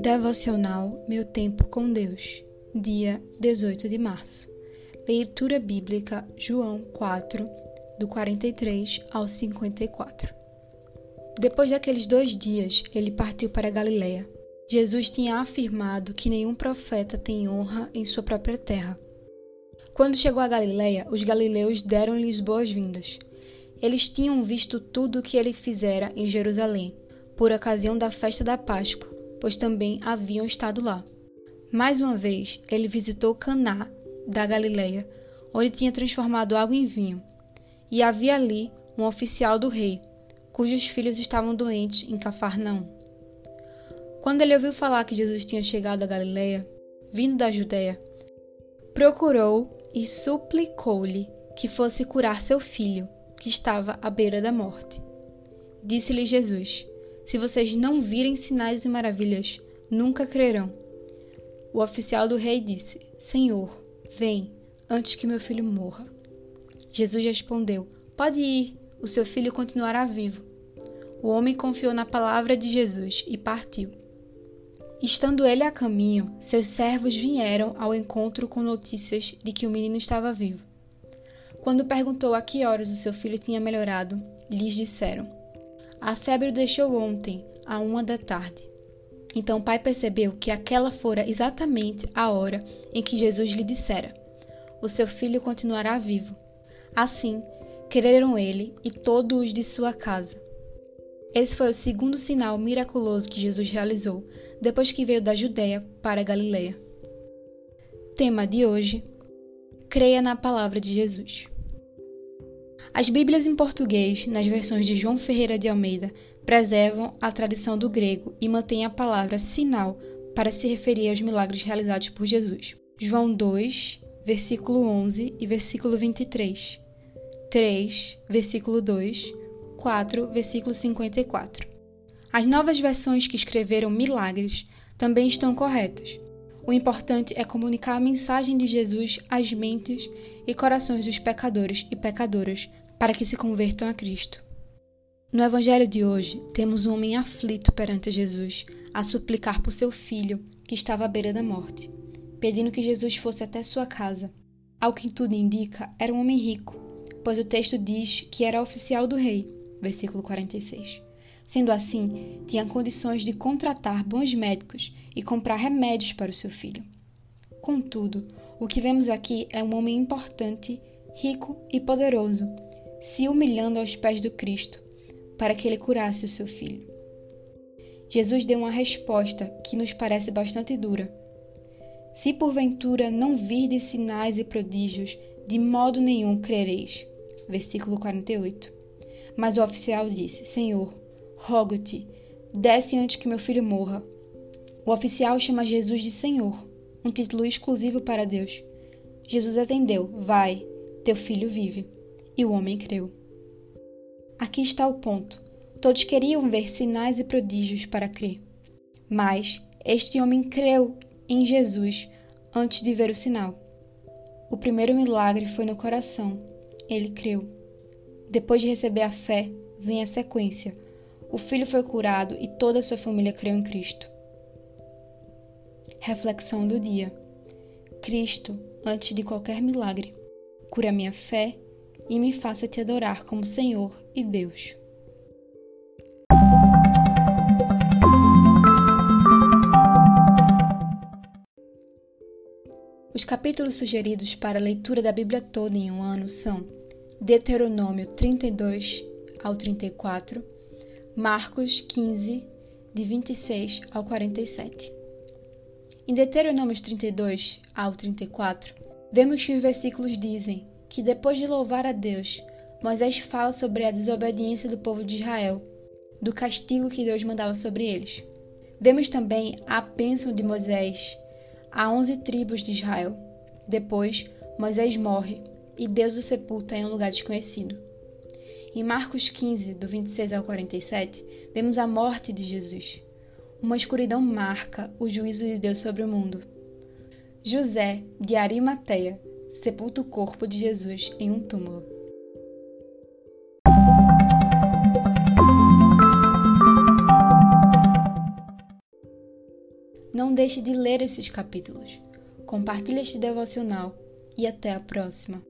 Devocional Meu Tempo com Deus, dia 18 de março. Leitura bíblica João 4, do 43 ao 54. Depois daqueles dois dias, ele partiu para Galiléia. Jesus tinha afirmado que nenhum profeta tem honra em sua própria terra. Quando chegou a Galiléia, os galileus deram-lhes boas-vindas. Eles tinham visto tudo o que ele fizera em Jerusalém, por ocasião da festa da Páscoa pois também haviam estado lá. Mais uma vez, ele visitou Caná da Galileia, onde tinha transformado água em vinho. E havia ali um oficial do rei, cujos filhos estavam doentes em Cafarnaum. Quando ele ouviu falar que Jesus tinha chegado a Galileia, vindo da Judéia, procurou e suplicou-lhe que fosse curar seu filho, que estava à beira da morte. Disse-lhe Jesus: se vocês não virem sinais e maravilhas, nunca crerão. O oficial do rei disse: Senhor, vem, antes que meu filho morra. Jesus respondeu: Pode ir, o seu filho continuará vivo. O homem confiou na palavra de Jesus e partiu. Estando ele a caminho, seus servos vieram ao encontro com notícias de que o menino estava vivo. Quando perguntou a que horas o seu filho tinha melhorado, lhes disseram: a febre o deixou ontem, à uma da tarde. Então o pai percebeu que aquela fora exatamente a hora em que Jesus lhe dissera: O seu filho continuará vivo. Assim, creram ele e todos os de sua casa. Esse foi o segundo sinal miraculoso que Jesus realizou depois que veio da Judéia para a Galiléia. Tema de hoje: Creia na palavra de Jesus. As Bíblias em português, nas versões de João Ferreira de Almeida, preservam a tradição do grego e mantêm a palavra sinal para se referir aos milagres realizados por Jesus. João 2, versículo 11 e versículo 23. 3, versículo 2, 4, versículo 54. As novas versões que escreveram milagres também estão corretas. O importante é comunicar a mensagem de Jesus às mentes e corações dos pecadores e pecadoras para que se convertam a Cristo. No Evangelho de hoje, temos um homem aflito perante Jesus, a suplicar por seu filho, que estava à beira da morte, pedindo que Jesus fosse até sua casa. Ao que tudo indica, era um homem rico, pois o texto diz que era oficial do rei, versículo 46. Sendo assim, tinha condições de contratar bons médicos e comprar remédios para o seu filho. Contudo, o que vemos aqui é um homem importante, rico e poderoso, se humilhando aos pés do Cristo, para que ele curasse o seu filho. Jesus deu uma resposta que nos parece bastante dura. Se porventura não virdes sinais e prodígios, de modo nenhum crereis. Versículo 48. Mas o oficial disse: Senhor, rogo-te, desce antes que meu filho morra. O oficial chama Jesus de Senhor, um título exclusivo para Deus. Jesus atendeu: Vai, teu filho vive e o homem creu. Aqui está o ponto. Todos queriam ver sinais e prodígios para crer. Mas este homem creu em Jesus antes de ver o sinal. O primeiro milagre foi no coração. Ele creu. Depois de receber a fé, vem a sequência. O filho foi curado e toda a sua família creu em Cristo. Reflexão do dia: Cristo, antes de qualquer milagre, cura minha fé e me faça te adorar como Senhor e Deus. Os capítulos sugeridos para a leitura da Bíblia toda em um ano são Deuteronômio 32 ao 34, Marcos 15, de 26 ao 47. Em Deuteronômio 32 ao 34, vemos que os versículos dizem que depois de louvar a Deus, Moisés fala sobre a desobediência do povo de Israel, do castigo que Deus mandava sobre eles. Vemos também a bênção de Moisés a onze tribos de Israel. Depois, Moisés morre e Deus o sepulta em um lugar desconhecido. Em Marcos 15, do 26 ao 47, vemos a morte de Jesus. Uma escuridão marca o juízo de Deus sobre o mundo. José de Arimateia sepulta o corpo de Jesus em um túmulo. Não deixe de ler esses capítulos. Compartilhe este devocional e até a próxima.